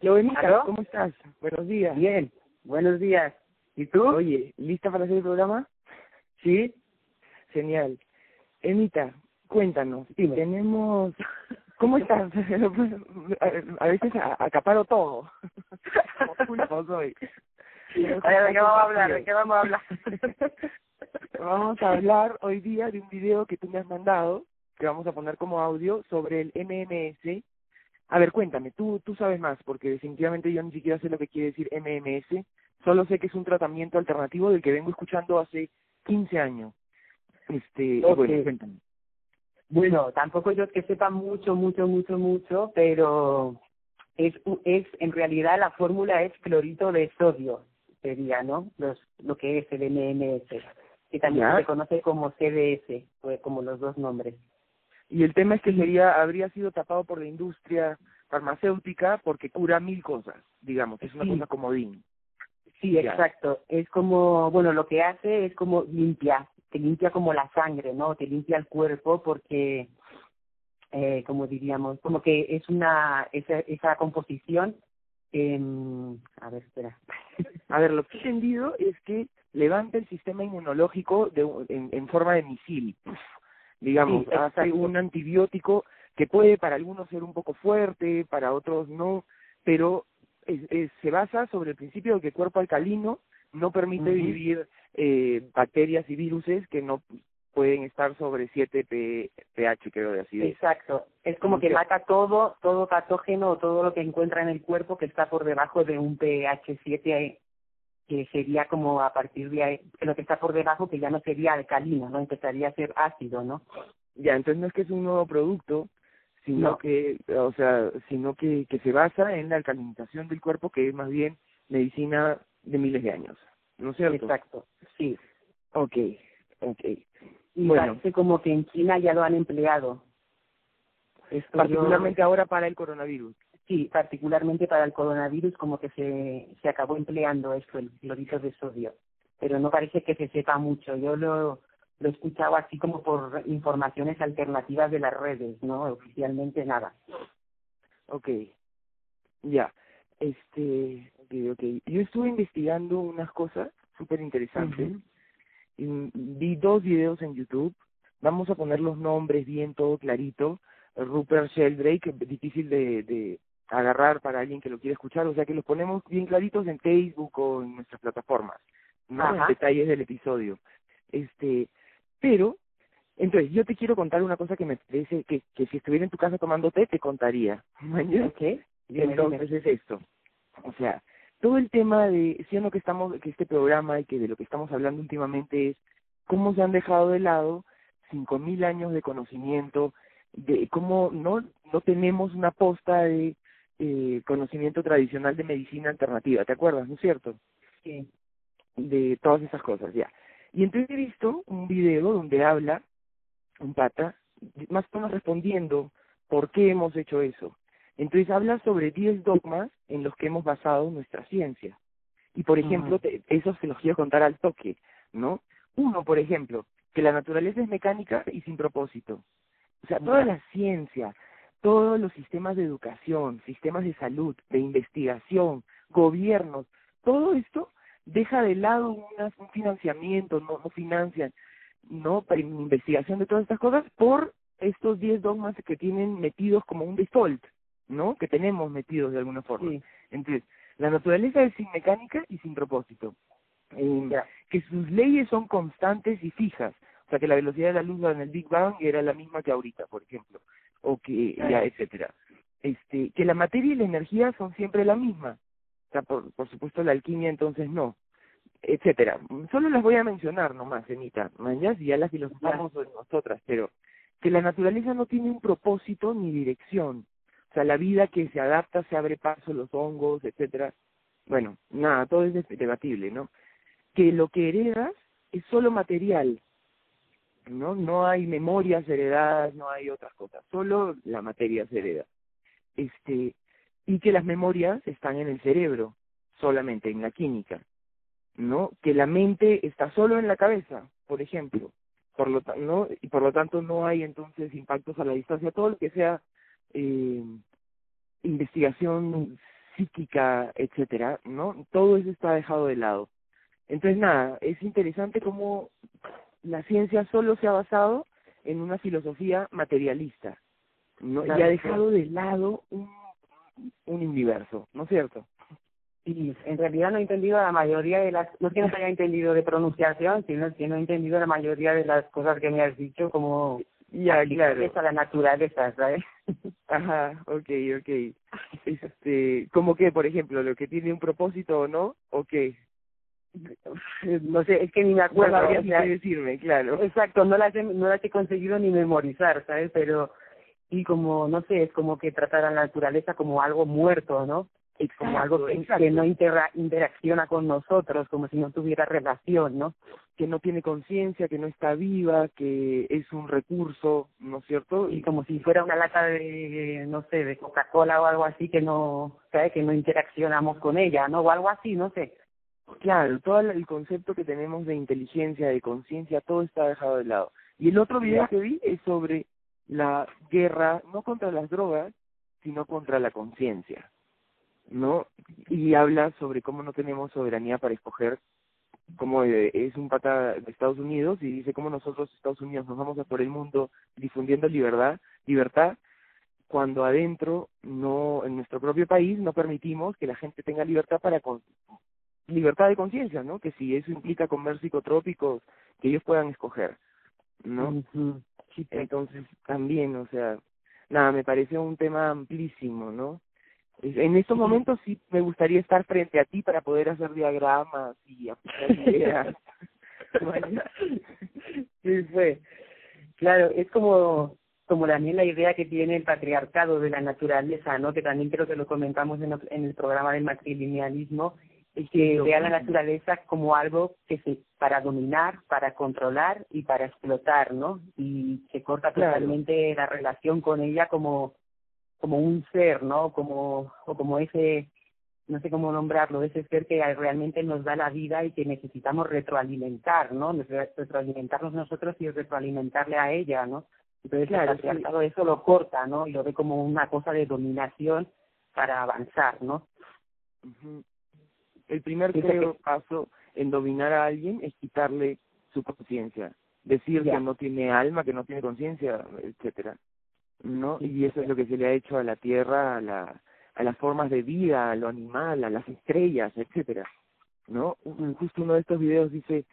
Lorenita, ¿cómo estás? Buenos días. Bien, buenos días. ¿Y tú? Oye, ¿lista para hacer el programa? Sí. Genial. Emita, cuéntanos. Tenemos... ¿Cómo estás? a veces acaparo todo. Como soy. ¿De qué vamos a hablar? ¿De qué vamos a hablar? vamos a hablar hoy día de un video que tú me has mandado, que vamos a poner como audio, sobre el MMS. A ver, cuéntame, tú, tú sabes más, porque definitivamente yo ni siquiera sé lo que quiere decir MMS. Solo sé que es un tratamiento alternativo del que vengo escuchando hace 15 años. Este, bueno, cuéntame. Bueno, tampoco yo que sepa mucho, mucho, mucho, mucho, pero es, es en realidad la fórmula es clorito de sodio, sería, ¿no? Los, lo que es el MMS, que también se conoce como CDS, como los dos nombres. Y el tema es que sería, habría sido tapado por la industria farmacéutica porque cura mil cosas, digamos, es una sí. cosa comodín. Sí, exacto. Es como, bueno, lo que hace es como limpia, te limpia como la sangre, ¿no? Te limpia el cuerpo porque, eh, como diríamos, como que es una, esa, esa composición, eh, a ver, espera. a ver, lo que he entendido es que levanta el sistema inmunológico de, en, en forma de misil. Digamos, sí, hace un antibiótico que puede para algunos ser un poco fuerte, para otros no, pero es, es, se basa sobre el principio de que el cuerpo alcalino no permite uh -huh. vivir eh, bacterias y viruses que no pueden estar sobre 7 pH, creo, de acidez. Exacto. Es como que mata todo, todo patógeno o todo lo que encuentra en el cuerpo que está por debajo de un pH 7 que sería como a partir de ahí, lo que está por debajo que ya no sería alcalino, ¿no? Empezaría a ser ácido, ¿no? Ya, entonces no es que es un nuevo producto, sino no. que, o sea, sino que, que se basa en la alcalinización del cuerpo, que es más bien medicina de miles de años, ¿no es cierto? Exacto, sí. Ok, ok. Y bueno. parece como que en China ya lo han empleado. Esto particularmente yo... ahora para el coronavirus. Sí, particularmente para el coronavirus como que se, se acabó empleando esto, el clorito de sodio. Pero no parece que se sepa mucho. Yo lo, lo he escuchado así como por informaciones alternativas de las redes, ¿no? Oficialmente nada. Ok, ya. Este, okay, okay. Yo estuve investigando unas cosas súper interesantes. Uh -huh. y vi dos videos en YouTube. Vamos a poner los nombres bien, todo clarito. Rupert Sheldrake, difícil de, de agarrar para alguien que lo quiere escuchar, o sea que los ponemos bien claritos en Facebook o en nuestras plataformas, en detalles del episodio. Este, pero, entonces, yo te quiero contar una cosa que me parece que, que si estuviera en tu casa tomando té, te contaría. ¿Qué? Entonces es esto. O sea, todo el tema de, si o no que estamos, que este programa y que de lo que estamos hablando últimamente es cómo se han dejado de lado cinco mil años de conocimiento, de cómo no, no tenemos una posta de eh, conocimiento tradicional de medicina alternativa, ¿te acuerdas, no es cierto? Sí. De todas esas cosas, ya. Y entonces he visto un video donde habla un pata, más o menos respondiendo por qué hemos hecho eso. Entonces habla sobre 10 dogmas en los que hemos basado nuestra ciencia. Y por ejemplo, uh -huh. te, eso se los quiero contar al toque, ¿no? Uno, por ejemplo, que la naturaleza es mecánica y sin propósito. O sea, toda la ciencia, todos los sistemas de educación, sistemas de salud, de investigación, gobiernos, todo esto deja de lado una, un financiamiento, no, no financian, no para investigación de todas estas cosas por estos 10 dogmas que tienen metidos como un default, ¿no? Que tenemos metidos de alguna forma. Sí. Entonces, la naturaleza es sin mecánica y sin propósito. Eh, que sus leyes son constantes y fijas. O sea, que la velocidad de la luz en el Big Bang era la misma que ahorita, por ejemplo. O que, ya, etcétera. Este, que la materia y la energía son siempre la misma. O sea, por, por supuesto la alquimia entonces no. Etcétera. Solo las voy a mencionar nomás, Anita. Mañana ya las filosofamos nosotras, pero que la naturaleza no tiene un propósito ni dirección. O sea, la vida que se adapta, se abre paso, los hongos, etcétera. Bueno, nada, todo es debatible, ¿no? Que lo que heredas es solo material, ¿no? No hay memorias heredadas, no hay otras cosas, solo la materia se hereda. Este, y que las memorias están en el cerebro, solamente en la química, ¿no? Que la mente está solo en la cabeza, por ejemplo, por lo no y por lo tanto no hay entonces impactos a la distancia, todo lo que sea eh, investigación psíquica, etcétera, ¿no? Todo eso está dejado de lado. Entonces, nada, es interesante cómo la ciencia solo se ha basado en una filosofía materialista, ¿no? y ha dejado de lado un, un universo, ¿no es cierto? Sí, en realidad no he entendido la mayoría de las, no que no haya entendido de pronunciación, sino que no he entendido la mayoría de las cosas que me has dicho como ya, claro. a la naturaleza, ¿sabes? Ajá, okay, okay. Este, como que, por ejemplo, lo que tiene un propósito o no, o qué? No sé, es que ni me acuerdo. No que decirme, claro. Exacto, no las, he, no las he conseguido ni memorizar, ¿sabes? Pero, y como, no sé, es como que tratar a la naturaleza como algo muerto, ¿no? como algo que, no interacciona con nosotros, como si no tuviera relación, ¿no? Que no tiene conciencia, que no está viva, que es un recurso, ¿no es cierto? Y como si fuera una lata de, no sé, de Coca-Cola o algo así que no, ¿sabes? Que no interaccionamos con ella, ¿no? O algo así, no sé. Claro, todo el concepto que tenemos de inteligencia, de conciencia, todo está dejado de lado. Y el otro video que vi es sobre la guerra, no contra las drogas, sino contra la conciencia. ¿no? Y habla sobre cómo no tenemos soberanía para escoger, como es un pata de Estados Unidos, y dice cómo nosotros, Estados Unidos, nos vamos a por el mundo difundiendo libertad, libertad, cuando adentro, no, en nuestro propio país, no permitimos que la gente tenga libertad para con, libertad de conciencia, ¿no? Que si eso implica comer psicotrópicos, que ellos puedan escoger, ¿no? Entonces, también, o sea, nada, me parece un tema amplísimo, ¿no? En estos momentos sí me gustaría estar frente a ti para poder hacer diagramas y aplicar ideas. sí, fue. Claro, es como como también la idea que tiene el patriarcado de la naturaleza, ¿no? Que también creo que lo comentamos en, en el programa del matrilinealismo, es que vea la naturaleza como algo que se para dominar, para controlar y para explotar, ¿no? Y se corta totalmente la relación con ella como como un ser, ¿no? Como, o como ese, no sé cómo nombrarlo, ese ser que realmente nos da la vida y que necesitamos retroalimentar, ¿no? Retroalimentarnos nosotros y retroalimentarle a ella, ¿no? Entonces, claro, eso lo corta, ¿no? Y lo ve como una cosa de dominación para avanzar, ¿no? El primer paso en dominar a alguien es quitarle su conciencia, decir que no tiene alma, que no tiene conciencia, etcétera. ¿no? Y eso es lo que se le ha hecho a la Tierra, a, la, a las formas de vida, a lo animal, a las estrellas, etcétera, ¿no? Justo uno de estos videos dice,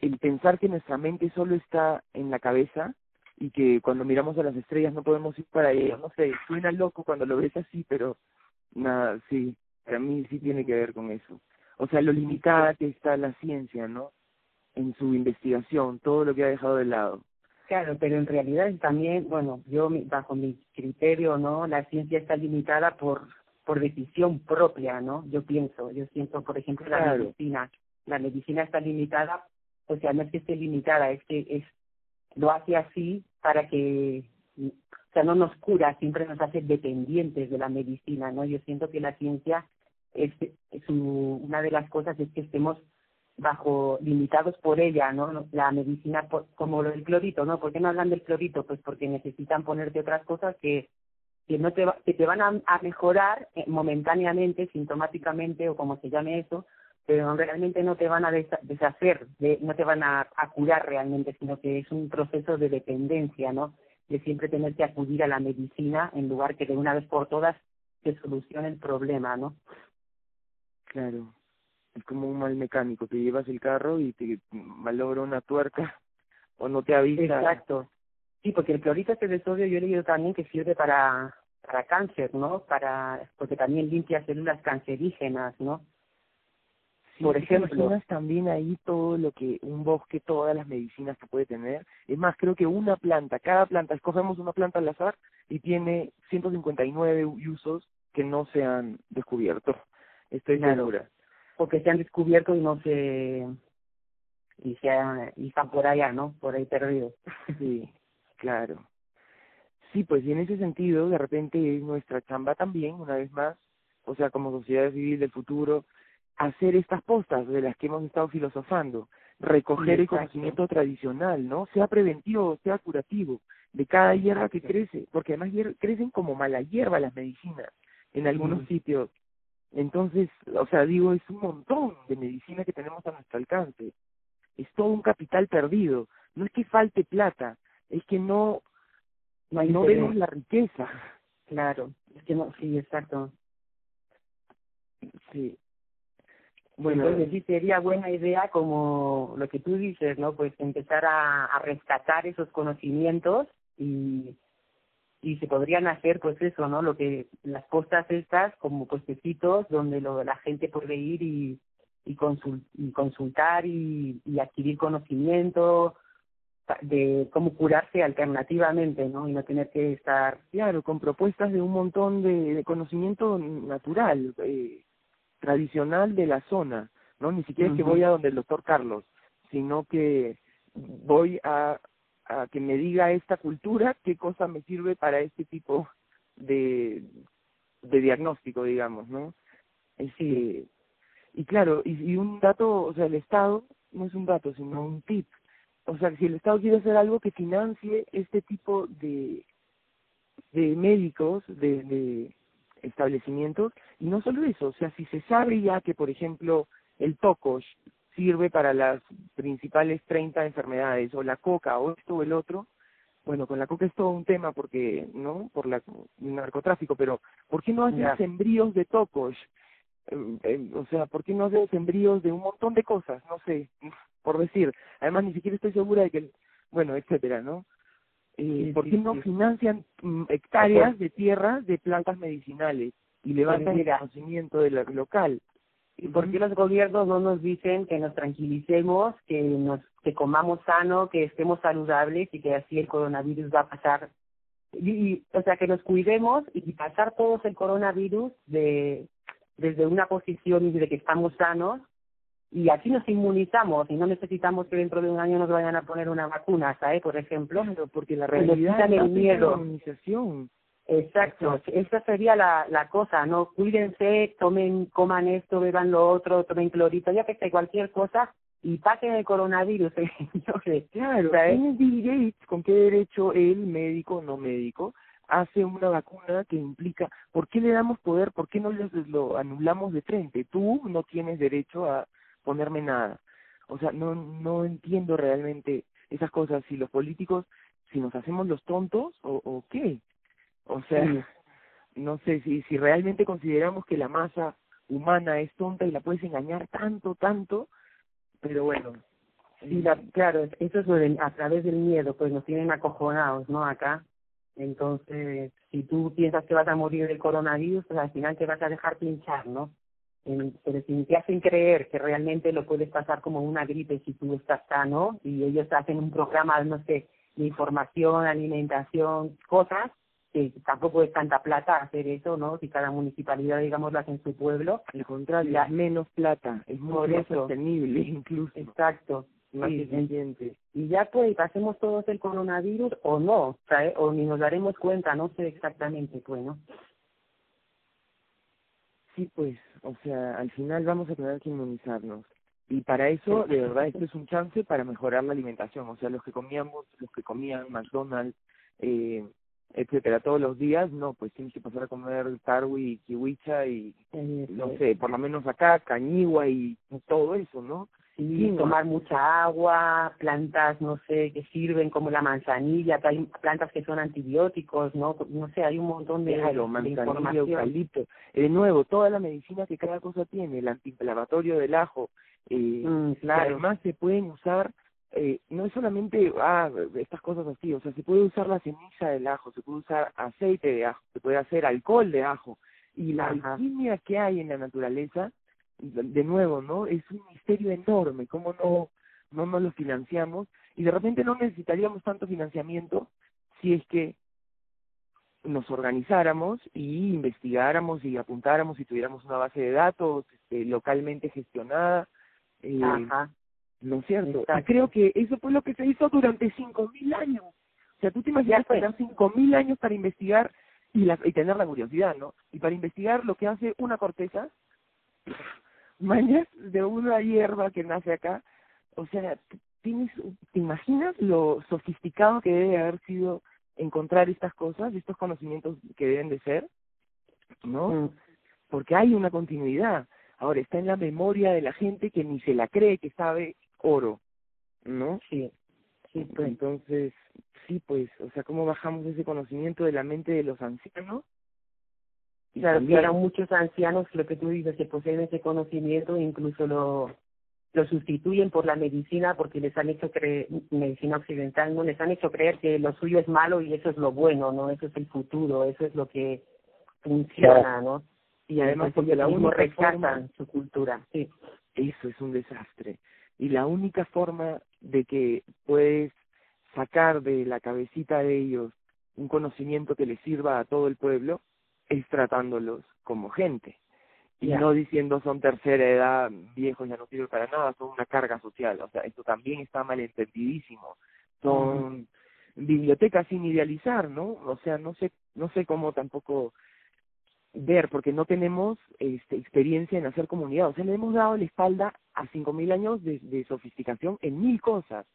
el pensar que nuestra mente solo está en la cabeza y que cuando miramos a las estrellas no podemos ir para ellas, no sé, suena loco cuando lo ves así, pero nada, sí, para mí sí tiene que ver con eso. O sea, lo limitada que está la ciencia, ¿no? En su investigación, todo lo que ha dejado de lado. Claro, pero en realidad también, bueno, yo bajo mi criterio, ¿no? La ciencia está limitada por por decisión propia, ¿no? Yo pienso, yo siento, por ejemplo, la medicina. La medicina está limitada, o sea, no es que esté limitada, es que es lo hace así para que, o sea, no nos cura, siempre nos hace dependientes de la medicina, ¿no? Yo siento que la ciencia es, es una de las cosas es que estemos bajo limitados por ella, ¿no? La medicina como lo del clorito, ¿no? ¿Por qué no hablan del clorito? Pues porque necesitan ponerte otras cosas que que no te que te van a, mejorar eh, momentáneamente, sintomáticamente o como se llame eso, pero realmente no te van a deshacer, de, no te van a, a curar realmente, sino que es un proceso de dependencia, ¿no? De siempre tener que acudir a la medicina en lugar que de una vez por todas se solucione el problema, ¿no? Claro es como un mal mecánico, te llevas el carro y te malogra una tuerca o no te avisa. Exacto. Sí, porque el este de sodio yo he leído también que sirve para para cáncer, ¿no? Para porque también limpia células cancerígenas, ¿no? Por ejemplo, también ahí todo lo que un bosque, todas las medicinas que puede tener. Es más, creo que una planta, cada planta, escogemos una planta al azar y tiene 159 usos que no se han descubierto. Estoy segura porque se han descubierto y no se y se y están por allá, ¿no? Por ahí perdidos. Sí, claro. Sí, pues y en ese sentido, de repente es nuestra chamba también, una vez más, o sea, como sociedad civil del futuro, hacer estas postas de las que hemos estado filosofando, recoger el conocimiento tradicional, ¿no? Sea preventivo, sea curativo, de cada hierba que crece, porque además crecen como mala hierba las medicinas en algunos sitios Entonces, o sea, digo, es un montón de medicina que tenemos a nuestro alcance. Es todo un capital perdido. No es que falte plata, es que no, no, vemos la riqueza. Claro, es que no, sí, exacto. Sí. Bueno, entonces sí sería buena idea como lo que tú dices, ¿no? Pues empezar a, a rescatar esos conocimientos y y se podrían hacer pues eso no lo que las cosas estas como puestecitos donde lo, la gente puede ir y y, consultar y, y adquirir conocimiento de cómo curarse alternativamente, ¿no? Y no tener que estar... Claro, con propuestas de un montón de, de conocimiento natural, eh, tradicional de la zona, ¿no? Ni siquiera es que voy a donde el doctor Carlos, sino que voy a a que me diga esta cultura qué cosa me sirve para este tipo de, de diagnóstico, digamos, ¿no? Este, y claro, y, y un dato, o sea, el Estado no es un dato, sino un tip. O sea, si el Estado quiere hacer algo que financie este tipo de, de médicos, de, de establecimientos, y no solo eso, o sea, si se sabe ya que, por ejemplo, el TOCOS sirve para las principales 30 enfermedades, o la coca, o esto o el otro. Bueno, con la coca es todo un tema porque, ¿no? Por la, el narcotráfico, pero ¿por qué no haces sembríos de tocos? Eh, eh, o sea, ¿por qué no haces sembríos de un montón de cosas? No sé, por decir. Además, ni siquiera estoy segura de que, bueno, etcétera, ¿no? Eh, ¿Por qué no financian mm, hectáreas de tierra de plantas medicinales y levantan el conocimiento del local? ¿Y por qué los gobiernos no nos dicen que nos tranquilicemos, que nos que comamos sano, que estemos saludables y que así el coronavirus va a pasar? Y, o sea, que nos cuidemos y pasar todos el coronavirus de desde una posición de que estamos sanos y aquí nos inmunizamos y no necesitamos que dentro de un año nos vayan a poner una vacuna, ¿sabes? Por ejemplo, porque la realidad es el miedo. La inmunización. Exacto, esa sería la, la cosa, ¿no? Cuídense, tomen, coman esto, beban lo otro, tomen clorito, ya que sea cualquier cosa, y pasen el coronavirus, señores. Claro, ¿quién con qué derecho el médico no médico hace una vacuna que implica, ¿por qué le damos poder? ¿Por qué no les lo anulamos de frente? Tú no tienes derecho a ponerme nada. O sea, no, no entiendo realmente esas cosas, si los políticos, si nos hacemos los tontos o, o qué. O sea, no sé si, si realmente consideramos que la masa humana es tonta y la puedes engañar tanto, tanto, pero bueno. Sí, la, claro, eso es a través del miedo, pues nos tienen acojonados, ¿no? Acá. Entonces, si tú piensas que vas a morir del coronavirus, pues al final te vas a dejar pinchar, ¿no? En, pero si te hacen creer que realmente lo puedes pasar como una gripe si tú estás sano y ellos hacen un programa, no sé, de información, alimentación, cosas, que tampoco es tanta plata hacer eso, ¿no? Si cada municipalidad, digamos, lo hace en su pueblo. Al contrario, es menos plata, es muy sostenible incluso. Exacto. Más eficiente. Y ya pues pasemos todos el coronavirus o no, ¿sabes? o ni nos daremos cuenta, no sé exactamente, pues, ¿no? Sí, pues, o sea, al final vamos a tener que inmunizarnos. Y para eso, de verdad, esto es un chance para mejorar la alimentación. O sea, los que comíamos, los que comían McDonald's, eh, etcétera, todos los días, no, pues tienes que pasar a comer tarwi, kiwicha y, no sé, por lo menos acá, cañigua y todo eso, ¿no? Sí, tomar mucha agua, plantas, no sé, que sirven como la manzanilla, hay plantas que son antibióticos, ¿no? No sé, hay un montón de, claro, manzanilla, eucalipto. De nuevo, toda la medicina que cada cosa tiene, el antiinflamatorio del ajo, eh, mm, claro. además se pueden usar eh, no es solamente ah, estas cosas así, o sea, se puede usar la ceniza del ajo, se puede usar aceite de ajo, se puede hacer alcohol de ajo. Y la alquimia que hay en la naturaleza, de nuevo, ¿no? Es un misterio enorme, ¿cómo no, no nos lo financiamos? Y de repente no necesitaríamos tanto financiamiento si es que nos organizáramos y investigáramos y apuntáramos y tuviéramos una base de datos este, localmente gestionada. Eh, Ajá. ¿No es cierto? Creo que eso fue lo que se hizo durante cinco mil años. O sea, tú te imaginas esperar cinco mil años para investigar y, la, y tener la curiosidad, ¿no? Y para investigar lo que hace una corteza, mañas de una hierba que nace acá, o sea, tienes, ¿te imaginas lo sofisticado que debe haber sido encontrar estas cosas, estos conocimientos que deben de ser? ¿No? Mm. porque hay una continuidad. Ahora está en la memoria de la gente que ni se la cree que sabe oro, ¿no? Sí, sí, pues. Entonces, sí, pues, o sea, cómo bajamos ese conocimiento de la mente de los ancianos. Y claro, también... muchos ancianos, lo que tú dices, que poseen ese conocimiento, incluso lo, lo sustituyen por la medicina porque les han hecho creer, medicina occidental, no les han hecho creer que lo suyo es malo y eso es lo bueno, ¿no? Eso es el futuro, eso es lo que funciona, ¿no? Y además porque la única rescatan su cultura, sí. Eso es un desastre. Y la única forma de que puedes sacar de la cabecita de ellos un conocimiento que les sirva a todo el pueblo es tratándolos como gente y no diciendo son tercera edad, viejos ya no sirven para nada, son una carga social, o sea, esto también está malentendidísimo. Son bibliotecas sin idealizar, ¿no? O sea, no sé no sé cómo tampoco ver porque no tenemos este, experiencia en hacer comunidad, o sea, le hemos dado la espalda a cinco mil años de, de sofisticación en mil cosas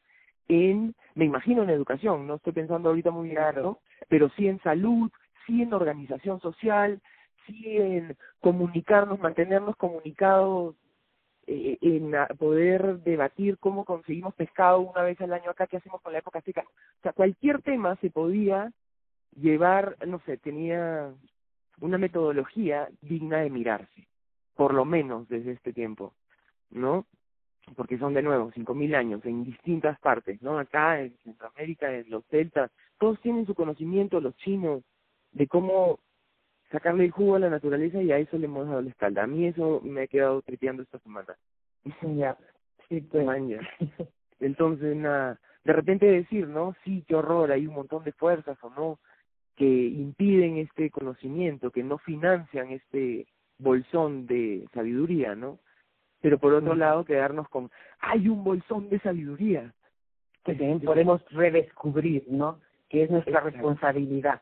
en, me imagino en educación, no estoy pensando ahorita muy claro, pero sí en salud, sí en organización social, sí en comunicarnos, mantenernos comunicados, eh, en poder debatir cómo conseguimos pescado una vez al año acá, qué hacemos con la época seca. O sea, cualquier tema se podía llevar, no sé, tenía una metodología digna de mirarse, por lo menos desde este tiempo, ¿no? Porque son de nuevo cinco mil años en distintas partes, ¿no? Acá en Centroamérica, en los celtas, todos tienen su conocimiento, los chinos, de cómo sacarle el jugo a la naturaleza y a eso le hemos dado la espalda. A mí eso me ha quedado tripeando esta semana. Ya, sí, pues. Entonces, nada, de repente decir, ¿no? Sí, qué horror, hay un montón de fuerzas o no que impiden este conocimiento, que no financian este bolsón de sabiduría, ¿no? Pero por otro lado, quedarnos con, hay un bolsón de sabiduría. Que también podemos redescubrir, ¿no? Que es nuestra responsabilidad.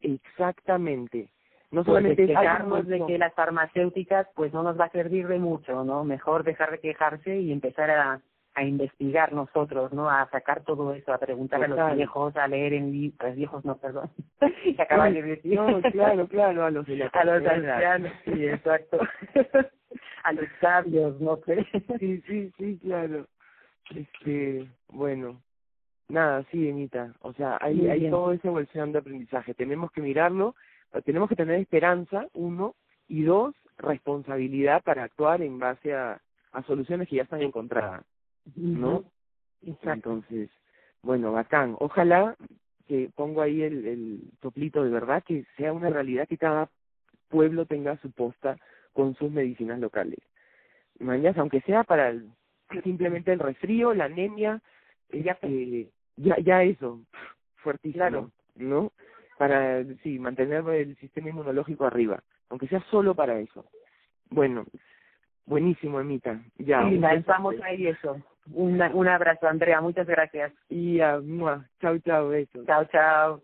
Exactamente no solamente quejarnos de que las farmacéuticas pues no nos va a servir de mucho, ¿no? Mejor dejar de quejarse y empezar a, a investigar nosotros, ¿no? A sacar todo eso, a preguntar a los viejos, a leer en libros, viejos no, perdón, que acaban de decir. No, claro, claro, a los de A los ancianos, sí, exacto. a los sabios, no sé. sí, sí, sí, claro. Este, bueno, nada, sí, Emita, o sea, hay, hay todo ese evolución de aprendizaje, tenemos que mirarlo tenemos que tener esperanza, uno, y dos, responsabilidad para actuar en base a, a soluciones que ya están encontradas, ¿no? Entonces, bueno, bacán. Ojalá que pongo ahí el, el toplito de verdad, que sea una realidad que cada pueblo tenga su posta con sus medicinas locales. Mañana, aunque sea para simplemente el resfrío, la anemia, ya, eh, ya, ya eso, fuertísimo, ¿no? para sí, mantener el sistema inmunológico arriba, aunque sea solo para eso. Bueno, buenísimo, Emita. Ya. Sí, lanzamos ahí eso. Un, un abrazo, Andrea, muchas gracias. Y uh, chao, chao. Chao, chao.